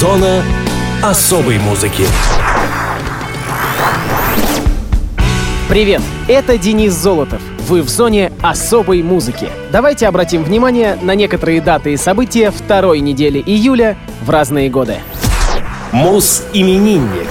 Зона особой музыки. Привет, это Денис Золотов. Вы в зоне особой музыки. Давайте обратим внимание на некоторые даты и события второй недели июля в разные годы. Мус-именинник.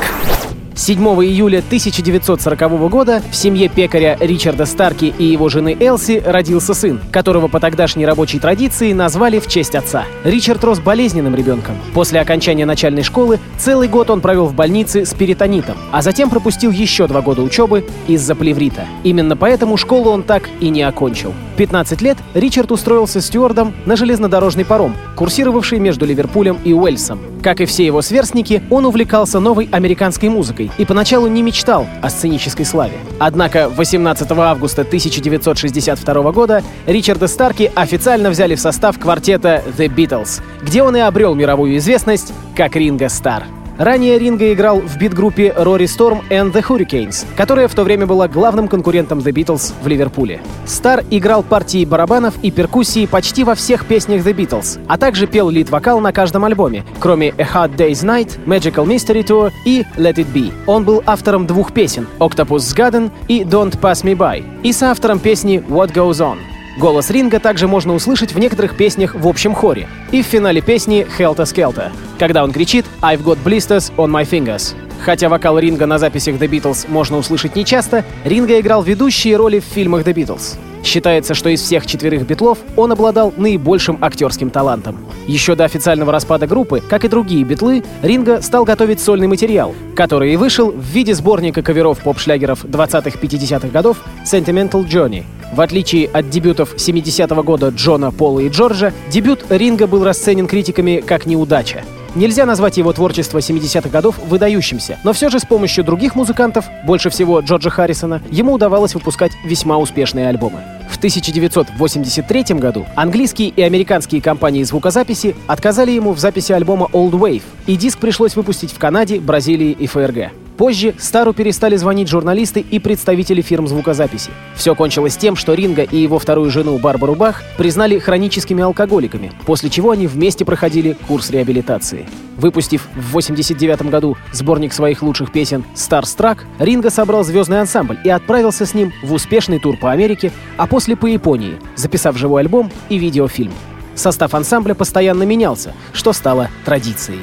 7 июля 1940 года в семье пекаря Ричарда Старки и его жены Элси родился сын, которого по тогдашней рабочей традиции назвали в честь отца. Ричард рос болезненным ребенком. После окончания начальной школы целый год он провел в больнице с перитонитом, а затем пропустил еще два года учебы из-за плеврита. Именно поэтому школу он так и не окончил. 15 лет Ричард устроился стюардом на железнодорожный паром, курсировавший между Ливерпулем и Уэльсом. Как и все его сверстники, он увлекался новой американской музыкой и поначалу не мечтал о сценической славе. Однако 18 августа 1962 года Ричарда Старки официально взяли в состав квартета The Beatles, где он и обрел мировую известность как Ринго Стар. Ранее Ринго играл в бит-группе Rory Storm and the Hurricanes, которая в то время была главным конкурентом The Beatles в Ливерпуле. Стар играл партии барабанов и перкуссии почти во всех песнях The Beatles, а также пел лид-вокал на каждом альбоме, кроме A Hard Day's Night, Magical Mystery Tour и Let It Be. Он был автором двух песен Octopus Garden и Don't Pass Me By, и соавтором песни What Goes On. Голос Ринга также можно услышать в некоторых песнях в общем хоре и в финале песни «Helter Skelter», когда он кричит «I've got blisters on my fingers». Хотя вокал Ринга на записях The Beatles можно услышать нечасто, Ринга играл ведущие роли в фильмах The Beatles. Считается, что из всех четверых битлов он обладал наибольшим актерским талантом. Еще до официального распада группы, как и другие битлы, Ринга стал готовить сольный материал, который и вышел в виде сборника каверов поп-шлягеров 20-50-х годов «Sentimental Journey», в отличие от дебютов 70-го года Джона, Пола и Джорджа, дебют Ринга был расценен критиками как неудача. Нельзя назвать его творчество 70-х годов выдающимся, но все же с помощью других музыкантов, больше всего Джорджа Харрисона, ему удавалось выпускать весьма успешные альбомы. В 1983 году английские и американские компании звукозаписи отказали ему в записи альбома Old Wave, и диск пришлось выпустить в Канаде, Бразилии и ФРГ. Позже Стару перестали звонить журналисты и представители фирм звукозаписи. Все кончилось тем, что Ринга и его вторую жену Барбару Бах признали хроническими алкоголиками, после чего они вместе проходили курс реабилитации. Выпустив в 1989 году сборник своих лучших песен «Starstruck», Ринга собрал звездный ансамбль и отправился с ним в успешный тур по Америке, а после по Японии, записав живой альбом и видеофильм. Состав ансамбля постоянно менялся, что стало традицией.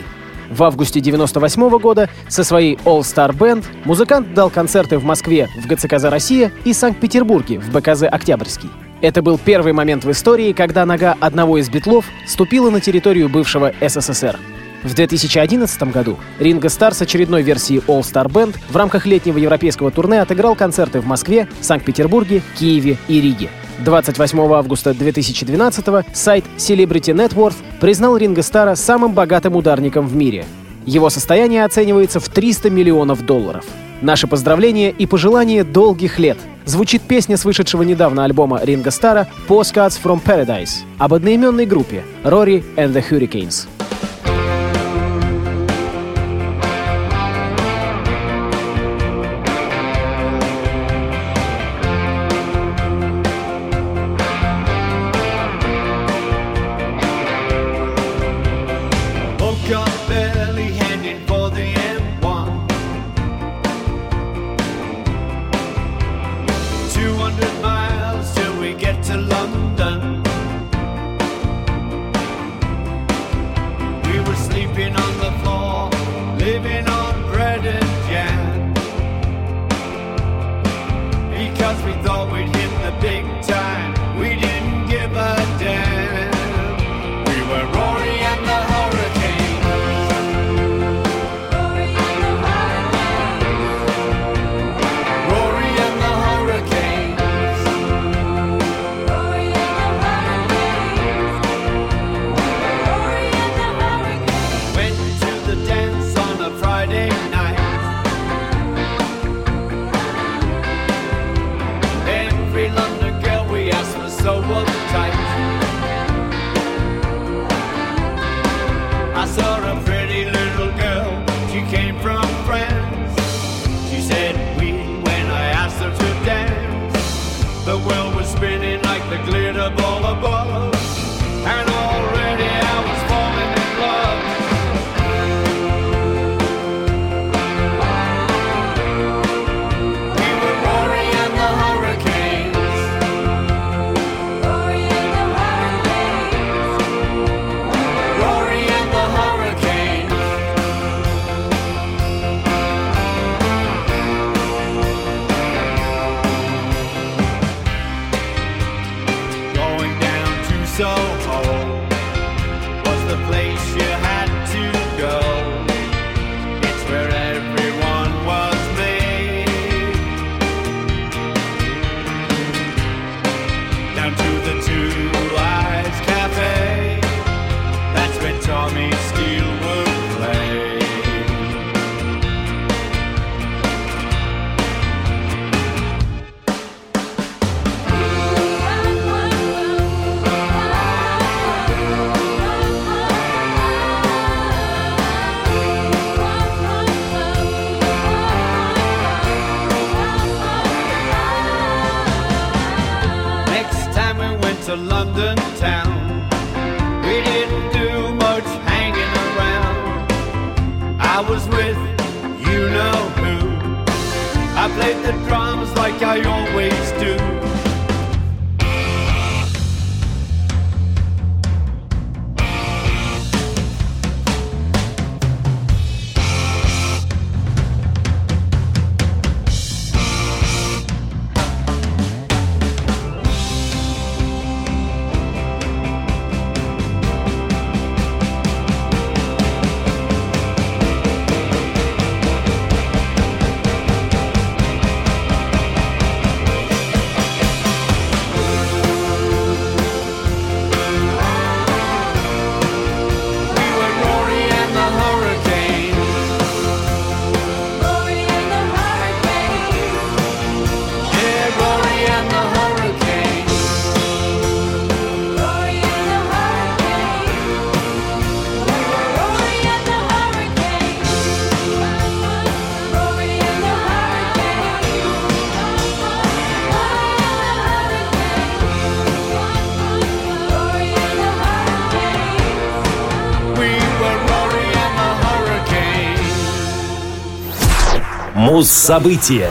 В августе 98 года со своей All Star Band музыкант дал концерты в Москве в ГЦКЗ «Россия» и Санкт-Петербурге в БКЗ «Октябрьский». Это был первый момент в истории, когда нога одного из битлов ступила на территорию бывшего СССР. В 2011 году Ринго Стар с очередной версией All Star Band в рамках летнего европейского турне отыграл концерты в Москве, Санкт-Петербурге, Киеве и Риге. 28 августа 2012 сайт Celebrity Net Worth признал Ринго Стара самым богатым ударником в мире. Его состояние оценивается в 300 миллионов долларов. Наши поздравления и пожелания долгих лет. Звучит песня с вышедшего недавно альбома Ринго Стара «Postcards from Paradise» об одноименной группе Rory and the Hurricanes. London town. We didn't do much hanging around. I was with you know who. I played the drums like I always do. Муз-события.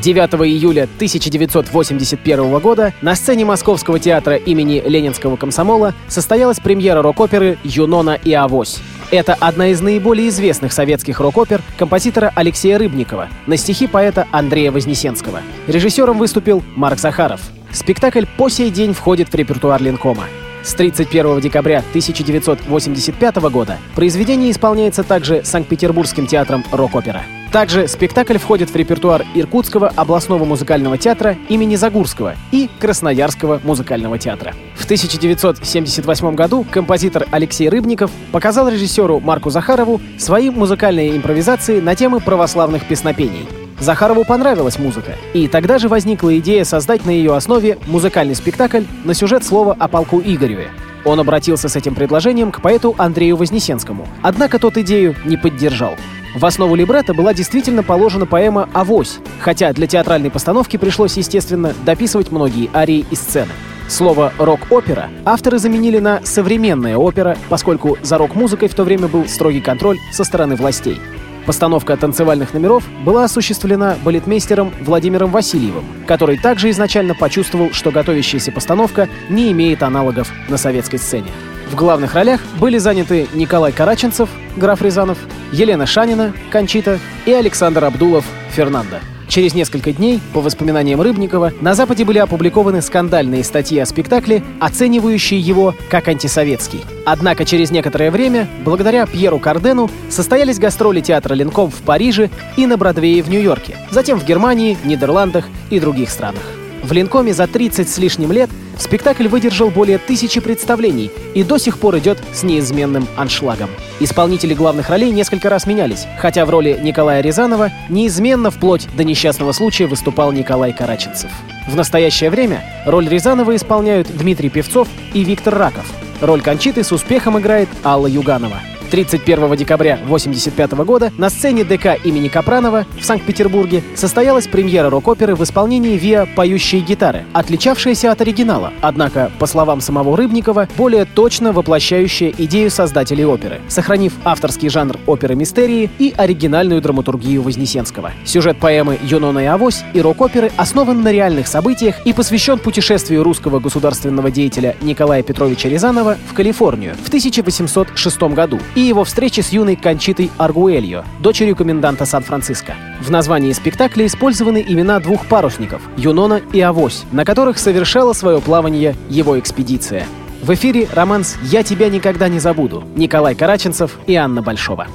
9 июля 1981 года на сцене Московского театра имени Ленинского комсомола состоялась премьера рок-оперы «Юнона и Авось». Это одна из наиболее известных советских рок-опер композитора Алексея Рыбникова на стихи поэта Андрея Вознесенского. Режиссером выступил Марк Захаров. Спектакль по сей день входит в репертуар Ленкома. С 31 декабря 1985 года произведение исполняется также Санкт-Петербургским театром рок-опера. Также спектакль входит в репертуар Иркутского областного музыкального театра имени Загурского и Красноярского музыкального театра. В 1978 году композитор Алексей Рыбников показал режиссеру Марку Захарову свои музыкальные импровизации на темы православных песнопений. Захарову понравилась музыка, и тогда же возникла идея создать на ее основе музыкальный спектакль на сюжет слова о полку Игореве. Он обратился с этим предложением к поэту Андрею Вознесенскому, однако тот идею не поддержал. В основу либретто была действительно положена поэма «Авось», хотя для театральной постановки пришлось, естественно, дописывать многие арии и сцены. Слово «рок-опера» авторы заменили на «современная опера», поскольку за рок-музыкой в то время был строгий контроль со стороны властей. Постановка танцевальных номеров была осуществлена балетмейстером Владимиром Васильевым, который также изначально почувствовал, что готовящаяся постановка не имеет аналогов на советской сцене. В главных ролях были заняты Николай Караченцев, граф Рязанов, Елена Шанина, Кончита и Александр Абдулов, Фернандо. Через несколько дней, по воспоминаниям Рыбникова, на Западе были опубликованы скандальные статьи о спектакле, оценивающие его как антисоветский. Однако через некоторое время, благодаря Пьеру Кардену, состоялись гастроли театра Ленком в Париже и на Бродвее в Нью-Йорке, затем в Германии, Нидерландах и других странах. В Ленкоме за 30 с лишним лет спектакль выдержал более тысячи представлений и до сих пор идет с неизменным аншлагом. Исполнители главных ролей несколько раз менялись, хотя в роли Николая Рязанова неизменно вплоть до несчастного случая выступал Николай Караченцев. В настоящее время роль Рязанова исполняют Дмитрий Певцов и Виктор Раков. Роль Кончиты с успехом играет Алла Юганова. 31 декабря 1985 года на сцене ДК имени Капранова в Санкт-Петербурге состоялась премьера рок-оперы в исполнении ВИА «Поющие гитары», отличавшаяся от оригинала, однако, по словам самого Рыбникова, более точно воплощающая идею создателей оперы, сохранив авторский жанр оперы мистерии и оригинальную драматургию Вознесенского. Сюжет поэмы «Юнона и Авось» и рок-оперы основан на реальных событиях и посвящен путешествию русского государственного деятеля Николая Петровича Рязанова в Калифорнию в 1806 году и его встречи с юной Кончитой Аргуэльо, дочерью коменданта Сан-Франциско. В названии спектакля использованы имена двух парусников — Юнона и Авось, на которых совершала свое плавание его экспедиция. В эфире романс «Я тебя никогда не забуду» Николай Караченцев и Анна Большова.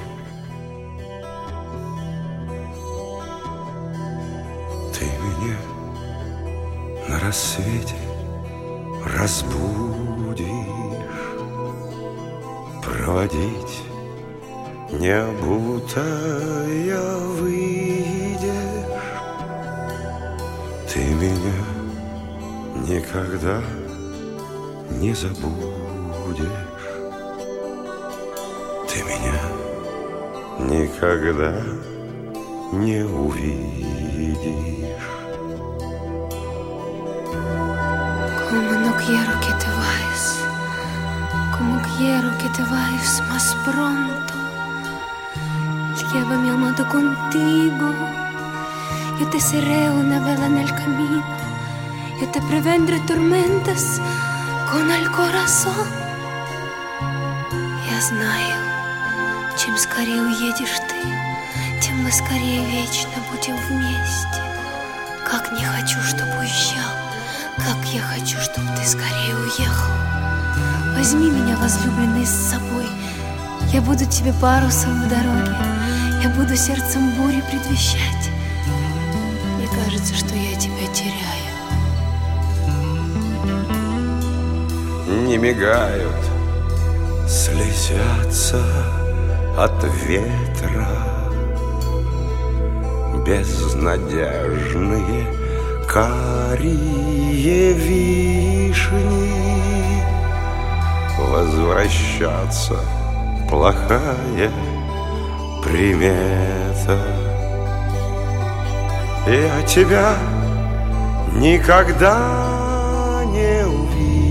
Ты меня на рассвете разбудишь, Проводить не обутая выйдешь. Ты меня никогда не забудешь. Ты меня никогда не увидишь. Como no quiero que Quiero que te vayas más pronto. Llévame amado contigo. Yo te seré una vela en el camino. Yo te prevendré tormentas con el corazón. Я знаю, чем скорее уедешь ты, тем мы скорее вечно будем вместе. Как не хочу, чтобы уезжал, как я хочу, чтобы ты скорее уехал. Возьми меня, возлюбленный, с собой. Я буду тебе парусом в дороге. Я буду сердцем бури предвещать. Мне кажется, что я тебя теряю. Не мигают, слезятся от ветра Безнадежные карие вишни Возвращаться. Плохая примета. Я тебя никогда не увижу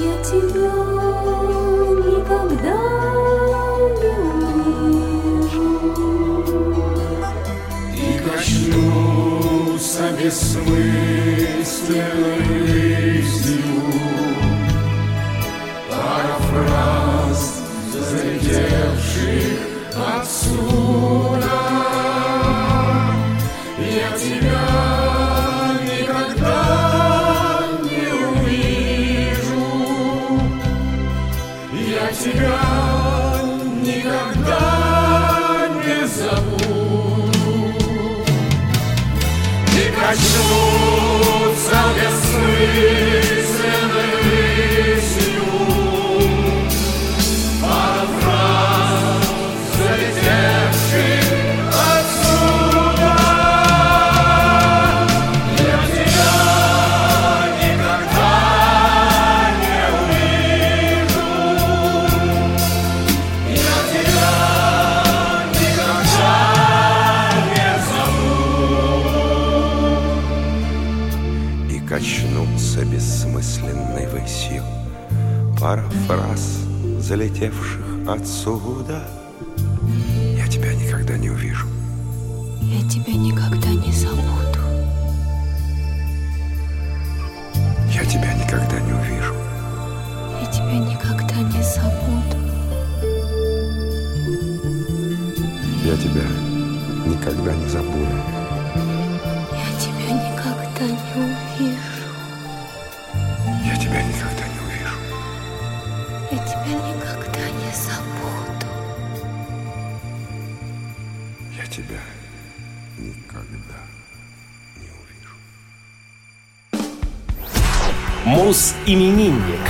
Я тебя никогда не увижу. И коснуться бессмысленной коснуться залетевших отсюда Я тебя никогда не увижу Я тебя никогда не забуду. Я тебя никогда не увижу Я тебя никогда не забуду. Я тебя никогда не забуду Я тебя никогда не увижу. Увижу Мус-именинник.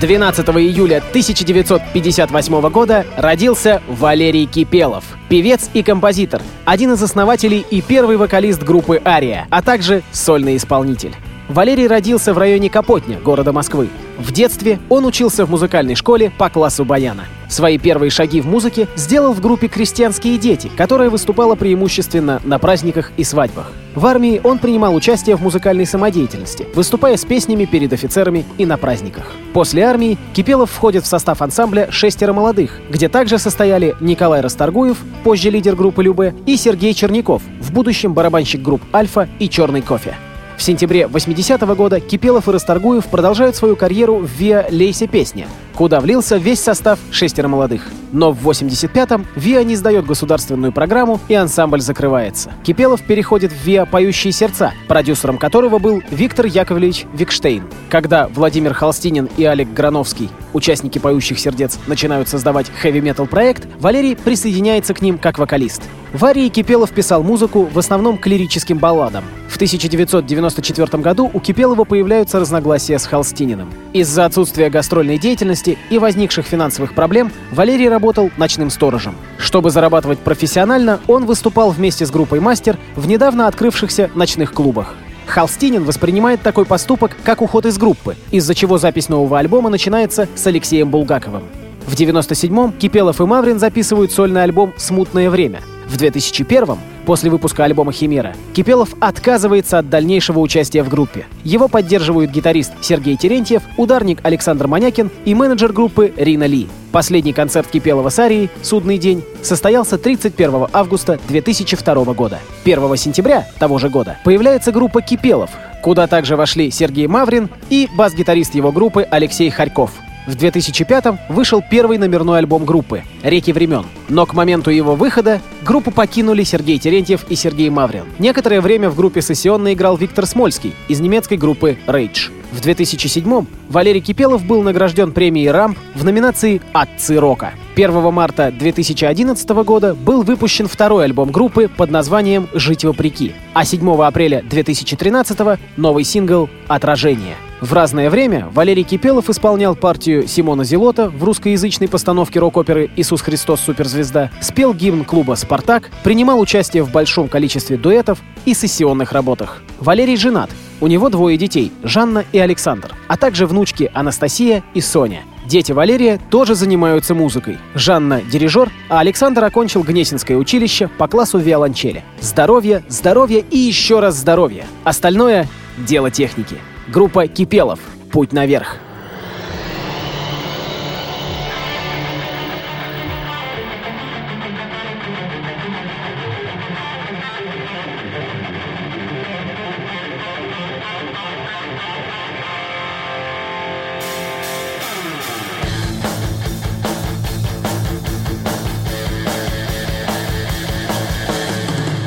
12 июля 1958 года родился Валерий Кипелов, певец и композитор, один из основателей и первый вокалист группы «Ария», а также сольный исполнитель. Валерий родился в районе Капотня, города Москвы. В детстве он учился в музыкальной школе по классу баяна. Свои первые шаги в музыке сделал в группе «Крестьянские дети», которая выступала преимущественно на праздниках и свадьбах. В армии он принимал участие в музыкальной самодеятельности, выступая с песнями перед офицерами и на праздниках. После армии Кипелов входит в состав ансамбля «Шестеро молодых», где также состояли Николай Расторгуев, позже лидер группы «Любе», и Сергей Черняков, в будущем барабанщик групп «Альфа» и «Черный кофе». В сентябре 80-го года Кипелов и Расторгуев продолжают свою карьеру в «Виа Лейсе песня», куда влился весь состав шестеро молодых. Но в 85-м ВИА не сдает государственную программу, и ансамбль закрывается. Кипелов переходит в ВИА «Поющие сердца», продюсером которого был Виктор Яковлевич Викштейн. Когда Владимир Холстинин и Олег Грановский, участники «Поющих сердец», начинают создавать хэви-метал проект, Валерий присоединяется к ним как вокалист. В арии Кипелов писал музыку в основном к лирическим балладам. В 1994 году у Кипелова появляются разногласия с Холстининым. Из-за отсутствия гастрольной деятельности и возникших финансовых проблем Валерий работал ночным сторожем. Чтобы зарабатывать профессионально, он выступал вместе с группой «Мастер» в недавно открывшихся ночных клубах. Холстинин воспринимает такой поступок как уход из группы, из-за чего запись нового альбома начинается с Алексеем Булгаковым. В 97-м Кипелов и Маврин записывают сольный альбом «Смутное время», в 2001-м, после выпуска альбома «Химера», Кипелов отказывается от дальнейшего участия в группе. Его поддерживают гитарист Сергей Терентьев, ударник Александр Манякин и менеджер группы Рина Ли. Последний концерт Кипелова с Арией «Судный день» состоялся 31 августа 2002 года. 1 сентября того же года появляется группа «Кипелов», куда также вошли Сергей Маврин и бас-гитарист его группы Алексей Харьков. В 2005-м вышел первый номерной альбом группы «Реки времен». Но к моменту его выхода группу покинули Сергей Терентьев и Сергей Маврин. Некоторое время в группе сессионно играл Виктор Смольский из немецкой группы Rage. В 2007-м Валерий Кипелов был награжден премией «Рамп» в номинации «Отцы рока». 1 марта 2011 года был выпущен второй альбом группы под названием «Жить вопреки», а 7 апреля 2013 новый сингл «Отражение». В разное время Валерий Кипелов исполнял партию Симона Зелота в русскоязычной постановке рок-оперы «Иисус Христос. Суперзвезда», спел гимн клуба «Спартак», принимал участие в большом количестве дуэтов и сессионных работах. Валерий женат. У него двое детей – Жанна и Александр, а также внучки Анастасия и Соня. Дети Валерия тоже занимаются музыкой. Жанна – дирижер, а Александр окончил Гнесинское училище по классу виолончели. Здоровье, здоровье и еще раз здоровье. Остальное – дело техники. Группа Кипелов. Путь наверх.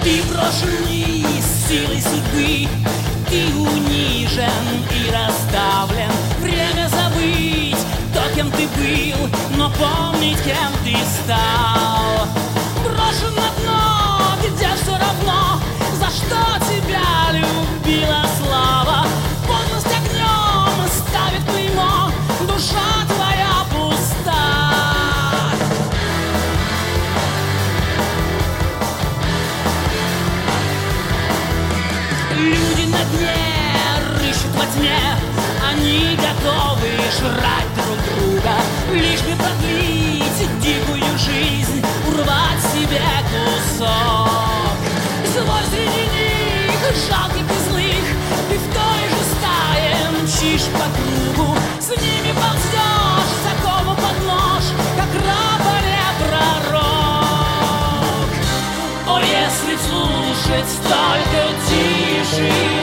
Ты брошен вниз силой судьбы Ты унижен и раздавлен. Время забыть то, кем ты был Но помнить, кем ты стал. Брошен на дно, где все равно За что тебя любила слава готовы жрать друг друга Лишь бы продлить дикую жизнь Урвать себе кусок. Злой среди них, жалких и злых Ты в той же стае мчишь по кругу С ними ползешь, закому под нож Как раборе пророк. О, если слушать только тишину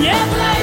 был, не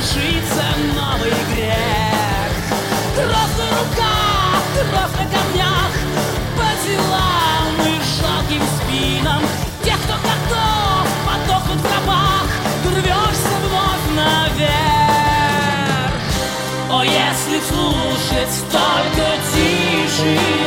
совершится новый грех. Просто рука, на камнях, по делам мы жалким спинам. Тех, кто готов, потохнут в гробах, рвешься вновь наверх. О, если слушать только тишину,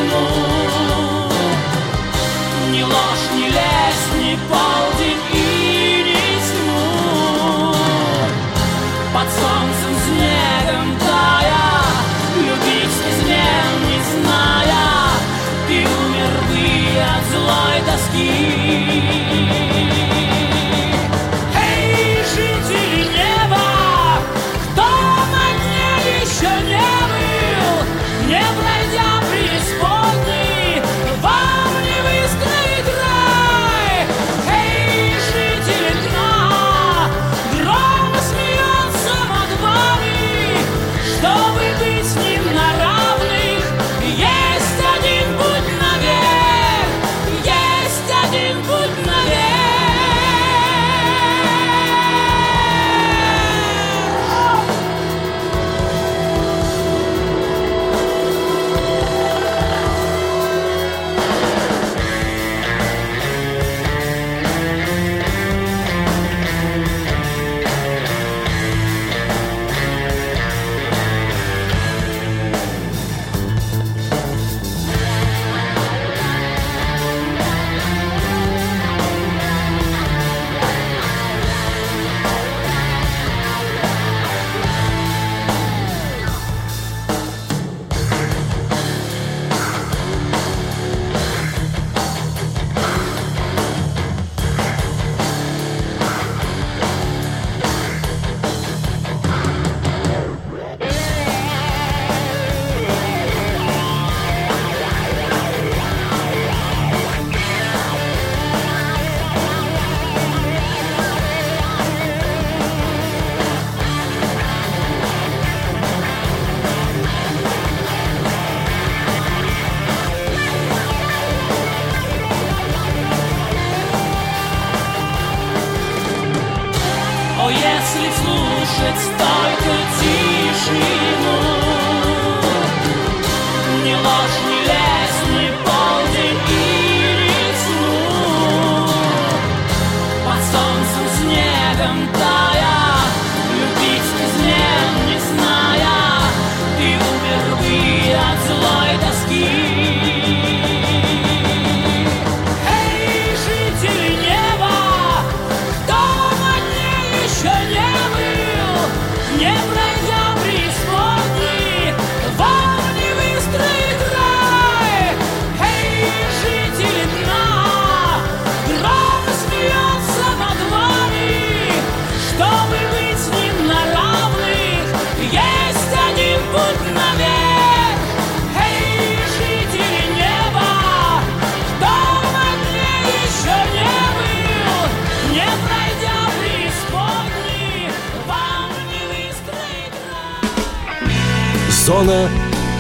сезона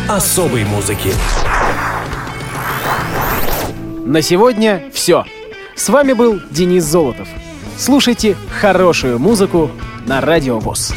особой музыки. На сегодня все. С вами был Денис Золотов. Слушайте хорошую музыку на Радио ВОЗ.